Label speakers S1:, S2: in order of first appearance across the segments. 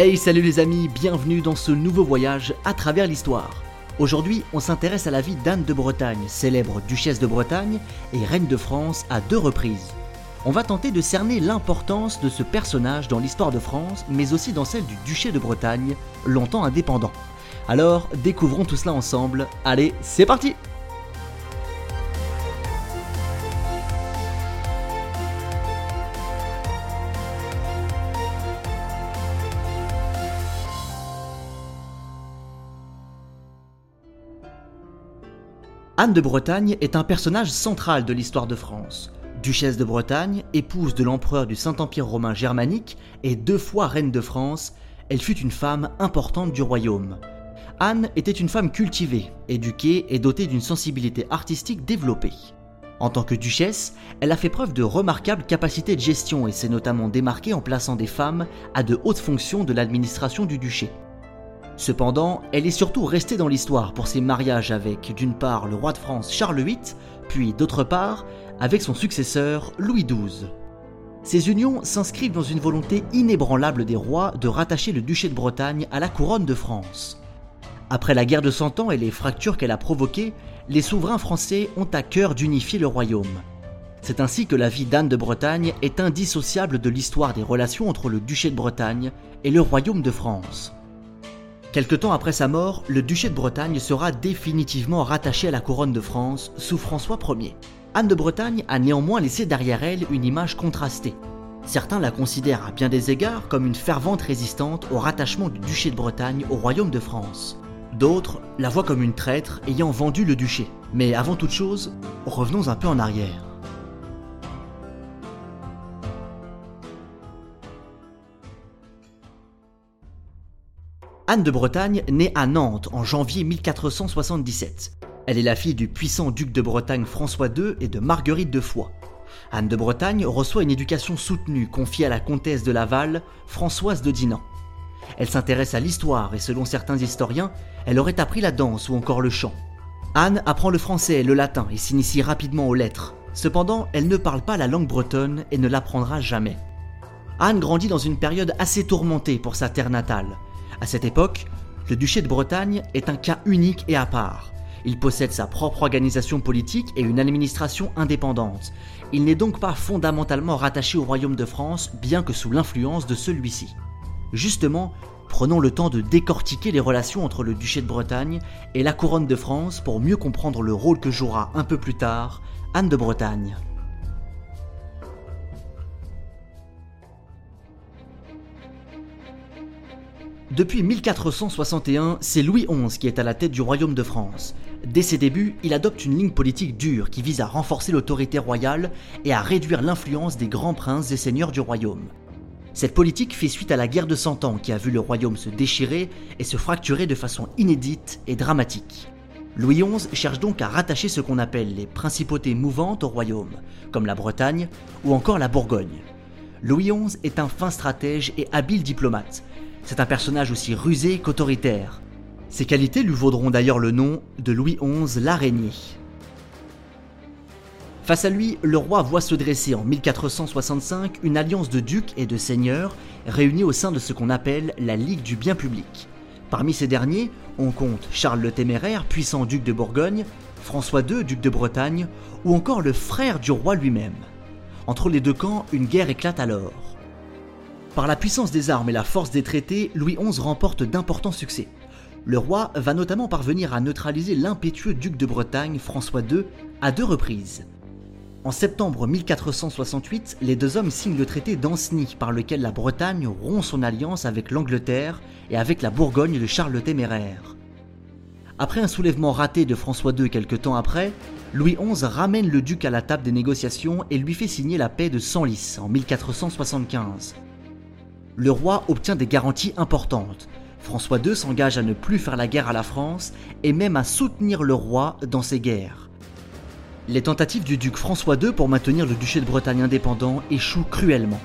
S1: Hey salut les amis, bienvenue dans ce nouveau voyage à travers l'histoire. Aujourd'hui, on s'intéresse à la vie d'Anne de Bretagne, célèbre duchesse de Bretagne et reine de France à deux reprises. On va tenter de cerner l'importance de ce personnage dans l'histoire de France, mais aussi dans celle du duché de Bretagne, longtemps indépendant. Alors, découvrons tout cela ensemble. Allez, c'est parti Anne de Bretagne est un personnage central de l'histoire de France. Duchesse de Bretagne, épouse de l'empereur du Saint-Empire romain germanique et deux fois reine de France, elle fut une femme importante du royaume. Anne était une femme cultivée, éduquée et dotée d'une sensibilité artistique développée. En tant que duchesse, elle a fait preuve de remarquables capacités de gestion et s'est notamment démarquée en plaçant des femmes à de hautes fonctions de l'administration du duché. Cependant, elle est surtout restée dans l'histoire pour ses mariages avec, d'une part, le roi de France Charles VIII, puis d'autre part, avec son successeur Louis XII. Ces unions s'inscrivent dans une volonté inébranlable des rois de rattacher le duché de Bretagne à la couronne de France. Après la guerre de Cent Ans et les fractures qu'elle a provoquées, les souverains français ont à cœur d'unifier le royaume. C'est ainsi que la vie d'Anne de Bretagne est indissociable de l'histoire des relations entre le duché de Bretagne et le royaume de France. Quelque temps après sa mort, le duché de Bretagne sera définitivement rattaché à la couronne de France sous François Ier. Anne de Bretagne a néanmoins laissé derrière elle une image contrastée. Certains la considèrent à bien des égards comme une fervente résistante au rattachement du duché de Bretagne au royaume de France. D'autres la voient comme une traître ayant vendu le duché. Mais avant toute chose, revenons un peu en arrière. Anne de Bretagne naît à Nantes en janvier 1477. Elle est la fille du puissant duc de Bretagne François II et de Marguerite de Foix. Anne de Bretagne reçoit une éducation soutenue confiée à la comtesse de Laval, Françoise de Dinan. Elle s'intéresse à l'histoire et selon certains historiens, elle aurait appris la danse ou encore le chant. Anne apprend le français et le latin et s'initie rapidement aux lettres. Cependant, elle ne parle pas la langue bretonne et ne l'apprendra jamais. Anne grandit dans une période assez tourmentée pour sa terre natale. À cette époque, le duché de Bretagne est un cas unique et à part. Il possède sa propre organisation politique et une administration indépendante. Il n'est donc pas fondamentalement rattaché au royaume de France, bien que sous l'influence de celui-ci. Justement, prenons le temps de décortiquer les relations entre le duché de Bretagne et la couronne de France pour mieux comprendre le rôle que jouera un peu plus tard Anne de Bretagne. Depuis 1461, c'est Louis XI qui est à la tête du royaume de France. Dès ses débuts, il adopte une ligne politique dure qui vise à renforcer l'autorité royale et à réduire l'influence des grands princes et seigneurs du royaume. Cette politique fait suite à la guerre de Cent Ans qui a vu le royaume se déchirer et se fracturer de façon inédite et dramatique. Louis XI cherche donc à rattacher ce qu'on appelle les principautés mouvantes au royaume, comme la Bretagne ou encore la Bourgogne. Louis XI est un fin stratège et habile diplomate, c'est un personnage aussi rusé qu'autoritaire. Ses qualités lui vaudront d'ailleurs le nom de Louis XI l'araignée. Face à lui, le roi voit se dresser en 1465 une alliance de ducs et de seigneurs réunis au sein de ce qu'on appelle la Ligue du bien public. Parmi ces derniers, on compte Charles le Téméraire, puissant duc de Bourgogne, François II, duc de Bretagne, ou encore le frère du roi lui-même. Entre les deux camps, une guerre éclate alors. Par la puissance des armes et la force des traités, Louis XI remporte d'importants succès. Le roi va notamment parvenir à neutraliser l'impétueux duc de Bretagne, François II, à deux reprises. En septembre 1468, les deux hommes signent le traité d'Ancenis par lequel la Bretagne rompt son alliance avec l'Angleterre et avec la Bourgogne de Charles le Téméraire. Après un soulèvement raté de François II quelque temps après, Louis XI ramène le duc à la table des négociations et lui fait signer la paix de Senlis en 1475 le roi obtient des garanties importantes. François II s'engage à ne plus faire la guerre à la France et même à soutenir le roi dans ses guerres. Les tentatives du duc François II pour maintenir le duché de Bretagne indépendant échouent cruellement.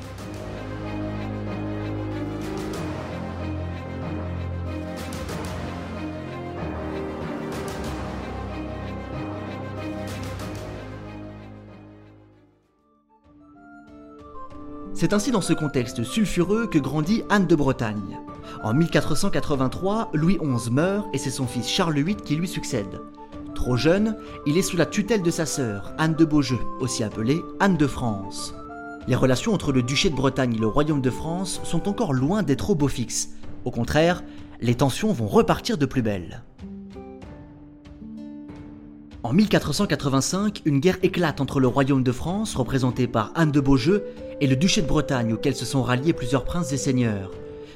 S1: C'est ainsi dans ce contexte sulfureux que grandit Anne de Bretagne. En 1483, Louis XI meurt et c'est son fils Charles VIII qui lui succède. Trop jeune, il est sous la tutelle de sa sœur, Anne de Beaujeu, aussi appelée Anne de France. Les relations entre le duché de Bretagne et le royaume de France sont encore loin d'être au beau fixe. Au contraire, les tensions vont repartir de plus belle. En 1485, une guerre éclate entre le royaume de France, représenté par Anne de Beaujeu, et le duché de Bretagne, auquel se sont ralliés plusieurs princes et seigneurs.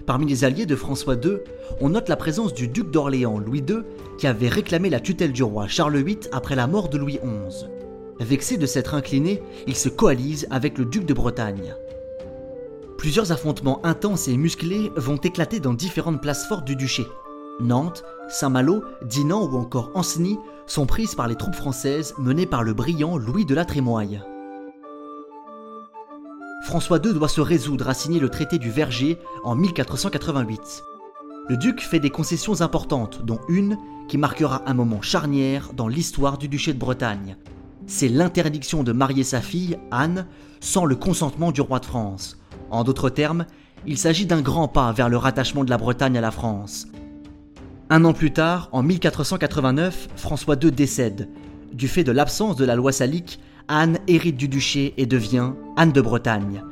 S1: Parmi les alliés de François II, on note la présence du duc d'Orléans, Louis II, qui avait réclamé la tutelle du roi Charles VIII après la mort de Louis XI. Vexé de s'être incliné, il se coalise avec le duc de Bretagne. Plusieurs affrontements intenses et musclés vont éclater dans différentes places fortes du duché. Nantes, Saint-Malo, Dinan ou encore Ancenis sont prises par les troupes françaises menées par le brillant Louis de la Trémoille. François II doit se résoudre à signer le traité du Verger en 1488. Le duc fait des concessions importantes, dont une qui marquera un moment charnière dans l'histoire du duché de Bretagne. C'est l'interdiction de marier sa fille, Anne, sans le consentement du roi de France. En d'autres termes, il s'agit d'un grand pas vers le rattachement de la Bretagne à la France. Un an plus tard, en 1489, François II décède. Du fait de l'absence de la loi salique, Anne hérite du duché et devient Anne de Bretagne.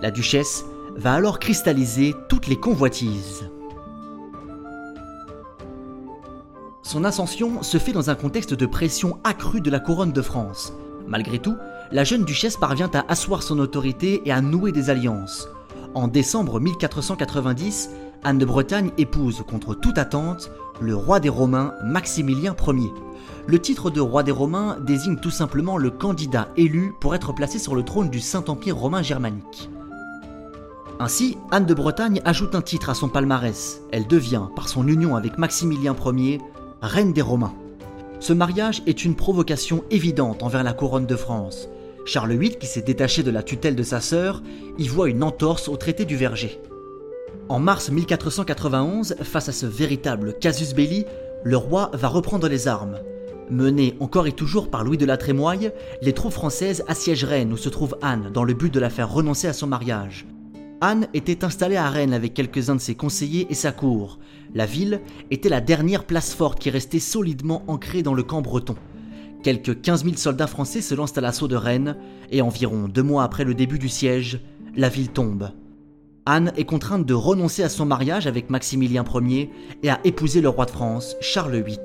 S1: La duchesse va alors cristalliser toutes les convoitises. Son ascension se fait dans un contexte de pression accrue de la couronne de France. Malgré tout, la jeune duchesse parvient à asseoir son autorité et à nouer des alliances. En décembre 1490, Anne de Bretagne épouse contre toute attente le roi des Romains Maximilien Ier. Le titre de roi des Romains désigne tout simplement le candidat élu pour être placé sur le trône du Saint-Empire romain germanique. Ainsi, Anne de Bretagne ajoute un titre à son palmarès. Elle devient, par son union avec Maximilien Ier, reine des Romains. Ce mariage est une provocation évidente envers la couronne de France. Charles VIII, qui s'est détaché de la tutelle de sa sœur, y voit une entorse au traité du Verger. En mars 1491, face à ce véritable casus belli, le roi va reprendre les armes. Mené encore et toujours par Louis de la Trémoille, les troupes françaises assiègent Rennes où se trouve Anne dans le but de la faire renoncer à son mariage. Anne était installée à Rennes avec quelques-uns de ses conseillers et sa cour. La ville était la dernière place forte qui restait solidement ancrée dans le camp breton. Quelques 15 000 soldats français se lancent à l'assaut de Rennes et environ deux mois après le début du siège, la ville tombe. Anne est contrainte de renoncer à son mariage avec Maximilien Ier et à épouser le roi de France, Charles VIII.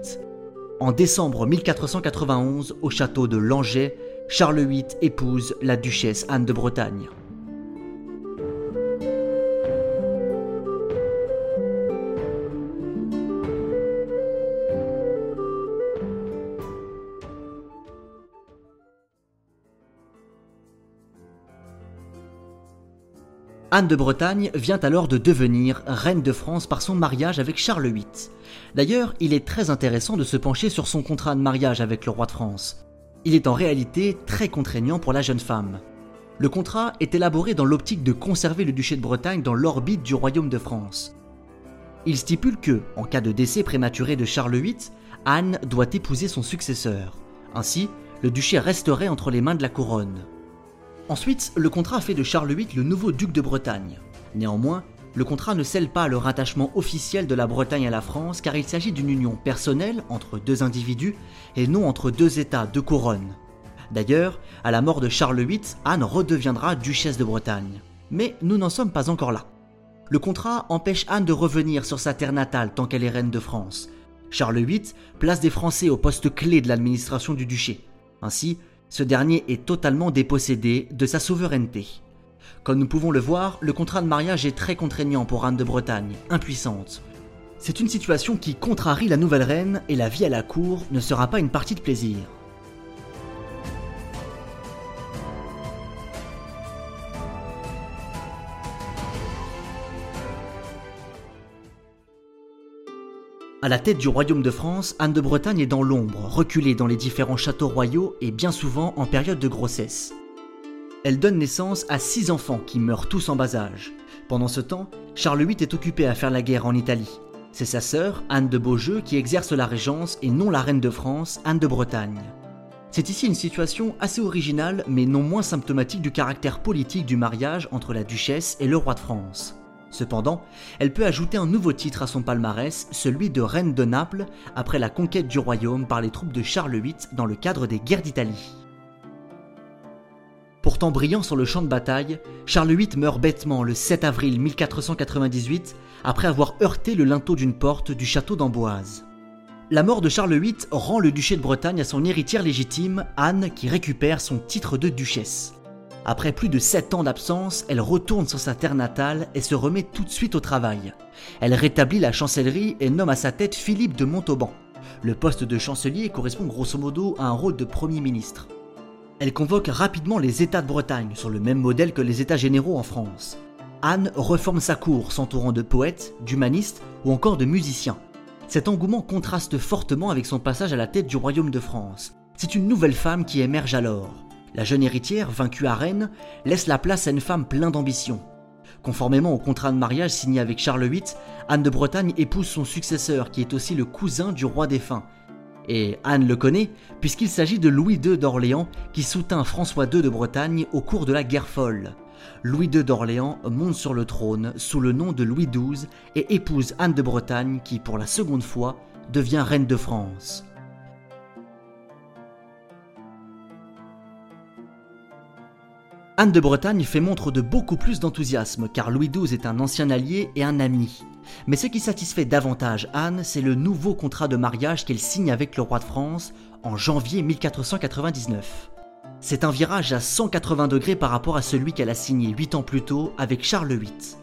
S1: En décembre 1491, au château de Langeais, Charles VIII épouse la duchesse Anne de Bretagne. Anne de Bretagne vient alors de devenir reine de France par son mariage avec Charles VIII. D'ailleurs, il est très intéressant de se pencher sur son contrat de mariage avec le roi de France. Il est en réalité très contraignant pour la jeune femme. Le contrat est élaboré dans l'optique de conserver le duché de Bretagne dans l'orbite du royaume de France. Il stipule que, en cas de décès prématuré de Charles VIII, Anne doit épouser son successeur. Ainsi, le duché resterait entre les mains de la couronne. Ensuite, le contrat fait de Charles VIII le nouveau duc de Bretagne. Néanmoins, le contrat ne scelle pas le rattachement officiel de la Bretagne à la France car il s'agit d'une union personnelle entre deux individus et non entre deux États, deux couronnes. D'ailleurs, à la mort de Charles VIII, Anne redeviendra duchesse de Bretagne. Mais nous n'en sommes pas encore là. Le contrat empêche Anne de revenir sur sa terre natale tant qu'elle est reine de France. Charles VIII place des Français au poste clé de l'administration du duché. Ainsi, ce dernier est totalement dépossédé de sa souveraineté. Comme nous pouvons le voir, le contrat de mariage est très contraignant pour Anne de Bretagne, impuissante. C'est une situation qui contrarie la nouvelle reine et la vie à la cour ne sera pas une partie de plaisir. À la tête du royaume de France, Anne de Bretagne est dans l'ombre, reculée dans les différents châteaux royaux et bien souvent en période de grossesse. Elle donne naissance à six enfants qui meurent tous en bas âge. Pendant ce temps, Charles VIII est occupé à faire la guerre en Italie. C'est sa sœur, Anne de Beaujeu, qui exerce la régence et non la reine de France, Anne de Bretagne. C'est ici une situation assez originale mais non moins symptomatique du caractère politique du mariage entre la duchesse et le roi de France. Cependant, elle peut ajouter un nouveau titre à son palmarès, celui de reine de Naples, après la conquête du royaume par les troupes de Charles VIII dans le cadre des guerres d'Italie. Pourtant brillant sur le champ de bataille, Charles VIII meurt bêtement le 7 avril 1498 après avoir heurté le linteau d'une porte du château d'Amboise. La mort de Charles VIII rend le duché de Bretagne à son héritière légitime, Anne, qui récupère son titre de duchesse. Après plus de 7 ans d'absence, elle retourne sur sa terre natale et se remet tout de suite au travail. Elle rétablit la chancellerie et nomme à sa tête Philippe de Montauban. Le poste de chancelier correspond grosso modo à un rôle de Premier ministre. Elle convoque rapidement les États de Bretagne, sur le même modèle que les États généraux en France. Anne reforme sa cour, s'entourant de poètes, d'humanistes ou encore de musiciens. Cet engouement contraste fortement avec son passage à la tête du royaume de France. C'est une nouvelle femme qui émerge alors. La jeune héritière, vaincue à Rennes, laisse la place à une femme pleine d'ambition. Conformément au contrat de mariage signé avec Charles VIII, Anne de Bretagne épouse son successeur, qui est aussi le cousin du roi défunt. Et Anne le connaît, puisqu'il s'agit de Louis II d'Orléans, qui soutint François II de Bretagne au cours de la guerre folle. Louis II d'Orléans monte sur le trône sous le nom de Louis XII et épouse Anne de Bretagne, qui pour la seconde fois devient reine de France. Anne de Bretagne fait montre de beaucoup plus d'enthousiasme car Louis XII est un ancien allié et un ami. Mais ce qui satisfait davantage Anne, c'est le nouveau contrat de mariage qu'elle signe avec le roi de France en janvier 1499. C'est un virage à 180 degrés par rapport à celui qu'elle a signé 8 ans plus tôt avec Charles VIII.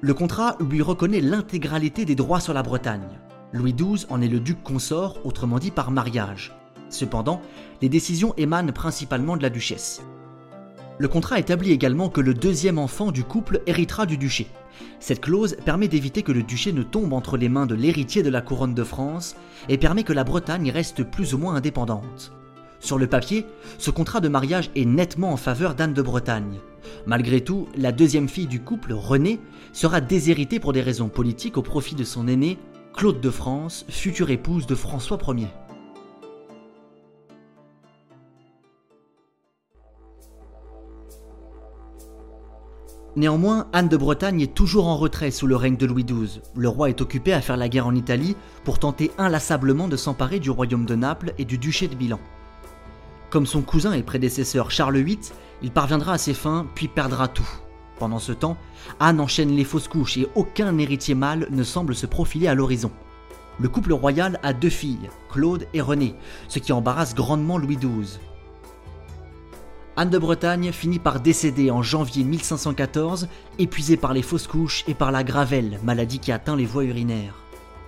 S1: Le contrat lui reconnaît l'intégralité des droits sur la Bretagne. Louis XII en est le duc consort, autrement dit par mariage. Cependant, les décisions émanent principalement de la duchesse. Le contrat établit également que le deuxième enfant du couple héritera du duché. Cette clause permet d'éviter que le duché ne tombe entre les mains de l'héritier de la couronne de France et permet que la Bretagne reste plus ou moins indépendante. Sur le papier, ce contrat de mariage est nettement en faveur d'Anne de Bretagne. Malgré tout, la deuxième fille du couple, Renée, sera déshéritée pour des raisons politiques au profit de son aîné, Claude de France, future épouse de François Ier. Néanmoins, Anne de Bretagne est toujours en retrait sous le règne de Louis XII. Le roi est occupé à faire la guerre en Italie pour tenter inlassablement de s'emparer du royaume de Naples et du duché de Milan. Comme son cousin et prédécesseur Charles VIII, il parviendra à ses fins puis perdra tout. Pendant ce temps, Anne enchaîne les fausses couches et aucun héritier mâle ne semble se profiler à l'horizon. Le couple royal a deux filles, Claude et Renée, ce qui embarrasse grandement Louis XII. Anne de Bretagne finit par décéder en janvier 1514, épuisée par les fausses couches et par la gravelle, maladie qui atteint les voies urinaires.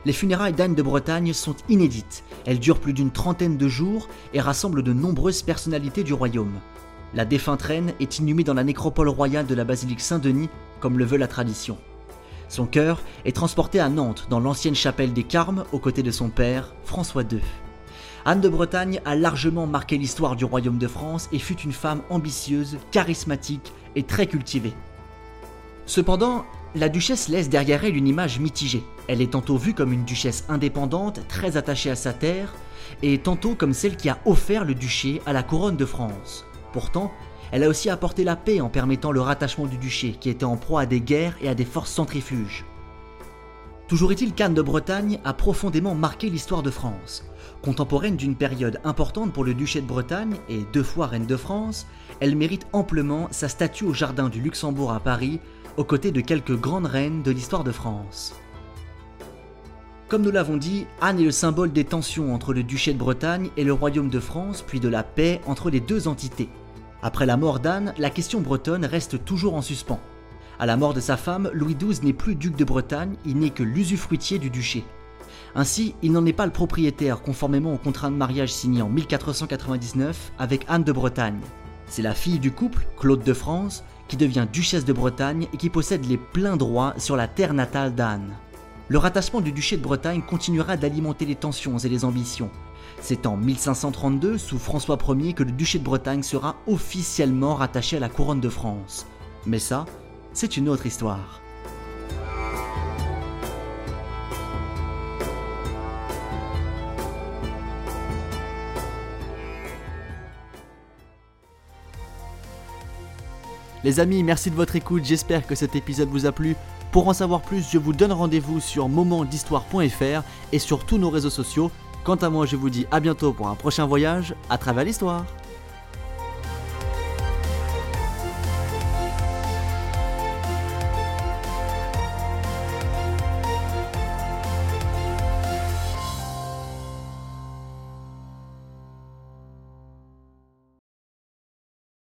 S1: Les funérailles d'Anne de Bretagne sont inédites, elles durent plus d'une trentaine de jours et rassemblent de nombreuses personnalités du royaume. La défunte reine est inhumée dans la nécropole royale de la basilique Saint-Denis, comme le veut la tradition. Son cœur est transporté à Nantes, dans l'ancienne chapelle des Carmes, aux côtés de son père, François II. Anne de Bretagne a largement marqué l'histoire du royaume de France et fut une femme ambitieuse, charismatique et très cultivée. Cependant, la duchesse laisse derrière elle une image mitigée. Elle est tantôt vue comme une duchesse indépendante, très attachée à sa terre, et tantôt comme celle qui a offert le duché à la couronne de France. Pourtant, elle a aussi apporté la paix en permettant le rattachement du duché, qui était en proie à des guerres et à des forces centrifuges. Toujours est-il qu'Anne de Bretagne a profondément marqué l'histoire de France. Contemporaine d'une période importante pour le duché de Bretagne et deux fois reine de France, elle mérite amplement sa statue au jardin du Luxembourg à Paris, aux côtés de quelques grandes reines de l'histoire de France. Comme nous l'avons dit, Anne est le symbole des tensions entre le duché de Bretagne et le royaume de France, puis de la paix entre les deux entités. Après la mort d'Anne, la question bretonne reste toujours en suspens. À la mort de sa femme, Louis XII n'est plus duc de Bretagne, il n'est que l'usufruitier du duché. Ainsi, il n'en est pas le propriétaire conformément au contrat de mariage signé en 1499 avec Anne de Bretagne. C'est la fille du couple, Claude de France, qui devient duchesse de Bretagne et qui possède les pleins droits sur la terre natale d'Anne. Le rattachement du duché de Bretagne continuera d'alimenter les tensions et les ambitions. C'est en 1532, sous François Ier, que le duché de Bretagne sera officiellement rattaché à la couronne de France. Mais ça, c'est une autre histoire. Les amis, merci de votre écoute, j'espère que cet épisode vous a plu. Pour en savoir plus, je vous donne rendez-vous sur momentdhistoire.fr et sur tous nos réseaux sociaux. Quant à moi, je vous dis à bientôt pour un prochain voyage à travers l'histoire.